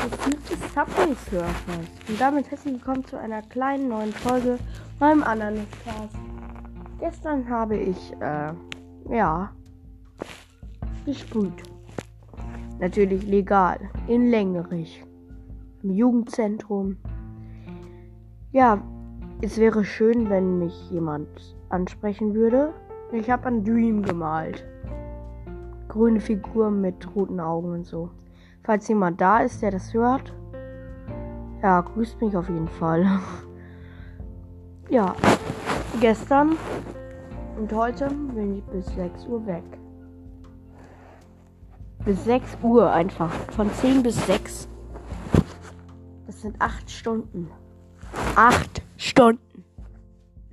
des Subway Surfers. Und damit herzlich willkommen zu einer kleinen neuen Folge beim anderen Cast. Gestern habe ich, äh, ja, gesprüht. Natürlich legal, in Längerich, im Jugendzentrum. Ja, es wäre schön, wenn mich jemand ansprechen würde. Ich habe ein Dream gemalt. Grüne Figur mit roten Augen und so. Falls jemand da ist, der das hört, ja, grüßt mich auf jeden Fall. ja, gestern und heute bin ich bis 6 Uhr weg. Bis 6 Uhr einfach. Von 10 bis 6. Das sind 8 Stunden. 8 Stunden.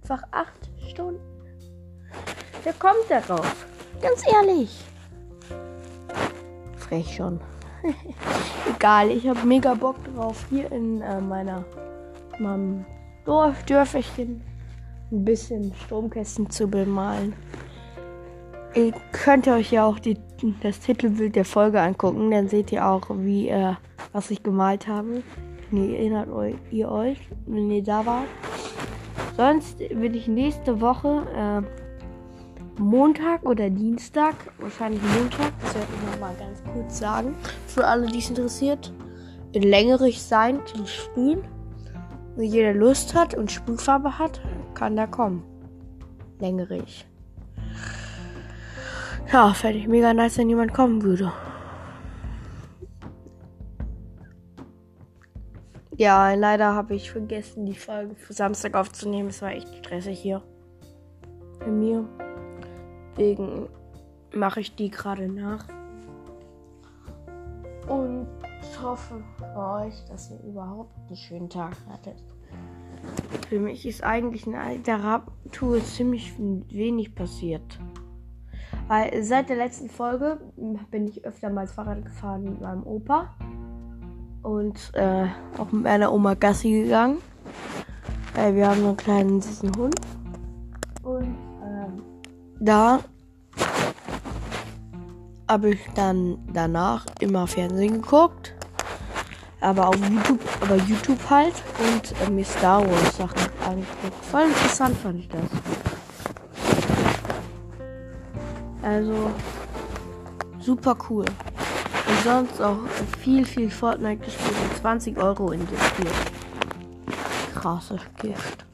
Einfach 8 Stunden. Wer kommt darauf? Ganz ehrlich. Frech schon. Egal, ich habe mega Bock drauf, hier in äh, meiner meinem Dorf, Dörferchen ein bisschen Stromkästen zu bemalen. Ihr könnt euch ja auch die, das Titelbild der Folge angucken, dann seht ihr auch, wie äh, was ich gemalt habe. Nee, erinnert euch, ihr euch, wenn ihr da wart. Sonst will ich nächste Woche äh, Montag oder Dienstag, wahrscheinlich Montag, das werde ich nochmal ganz kurz sagen, für alle, die es interessiert, in Längerich sein zum Sprühen. Wenn jeder Lust hat und Sprühfarbe hat, kann da kommen. Längerich. Ja, fände ich mega nice, wenn jemand kommen würde. Ja, leider habe ich vergessen, die Folge für Samstag aufzunehmen. Es war echt stressig hier. Bei mir. Deswegen mache ich die gerade nach. Und hoffe für euch, dass ihr überhaupt einen schönen Tag hattet. Für mich ist eigentlich in der Radtour ziemlich wenig passiert. Weil seit der letzten Folge bin ich öfter mal Fahrrad gefahren mit meinem Opa und äh, auch mit meiner Oma Gassi gegangen. Weil wir haben einen kleinen süßen Hund. Und da habe ich dann danach immer Fernsehen geguckt. Aber auf YouTube, aber YouTube halt. Und äh, mir Star Wars Sachen angeguckt. Voll interessant fand ich das. Also super cool. Und sonst auch viel, viel Fortnite gespielt und 20 Euro investiert. Krasses Gift.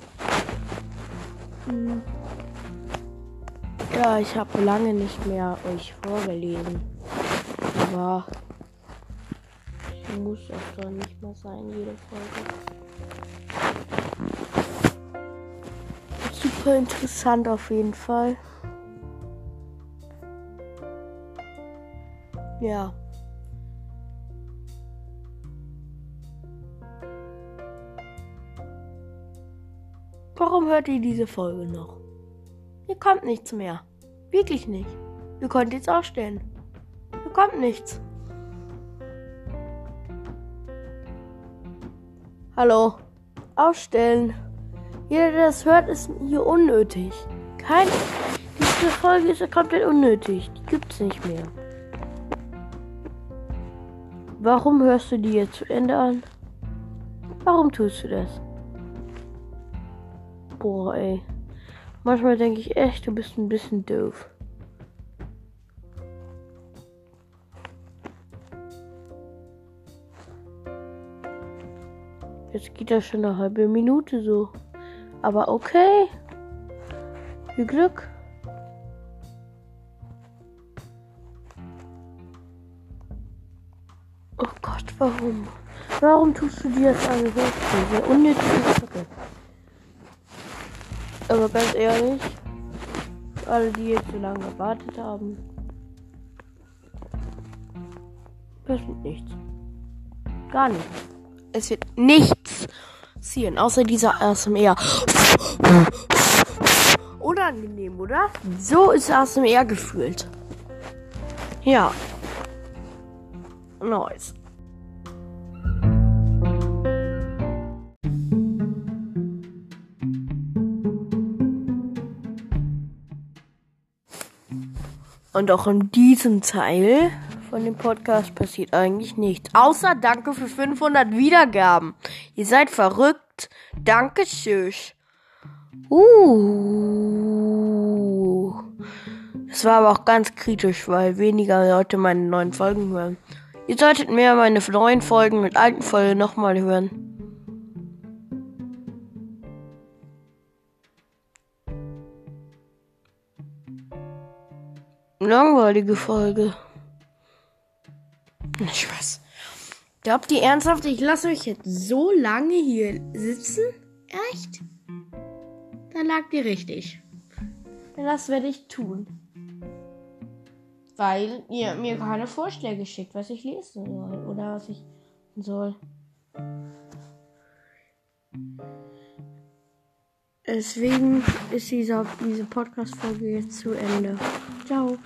Hm. Ja, ich habe lange nicht mehr euch vorgelesen. Aber muss auch doch nicht mehr sein, jede Folge. Super interessant auf jeden Fall. Ja. Warum hört ihr diese Folge noch? Hier kommt nichts mehr. Wirklich nicht. Ihr könnt jetzt ausstellen. Hier kommt nichts. Hallo. Ausstellen. Jeder, der das hört, ist hier unnötig. Kein. Diese Folge ist komplett unnötig. Die gibt's nicht mehr. Warum hörst du die jetzt zu Ende an? Warum tust du das? Boah, ey. Manchmal denke ich echt, du bist ein bisschen doof. Jetzt geht das schon eine halbe Minute so. Aber okay. Viel Glück. Oh Gott, warum? Warum tust du dir das an? Diese unnötige Sache. Aber ganz ehrlich, alle, die jetzt so lange gewartet haben, das wird nichts. Gar nichts. Es wird nichts passieren, außer dieser ASMR. Unangenehm, oder? So ist ASMR gefühlt. Ja. Nice. Und auch in diesem Teil von dem Podcast passiert eigentlich nichts. Außer danke für 500 Wiedergaben. Ihr seid verrückt. Dankeschön. Uh. Das war aber auch ganz kritisch, weil weniger Leute meine neuen Folgen hören. Ihr solltet mehr meine neuen Folgen mit alten Folgen nochmal hören. Langweilige Folge. Spaß. Glaubt ihr ernsthaft, ich lasse euch jetzt so lange hier sitzen? Echt? Dann lag ihr richtig. Das werde ich tun. Weil ihr mir keine Vorschläge schickt, was ich lesen soll oder was ich soll. Deswegen ist diese, diese Podcast-Folge jetzt zu Ende. Ciao.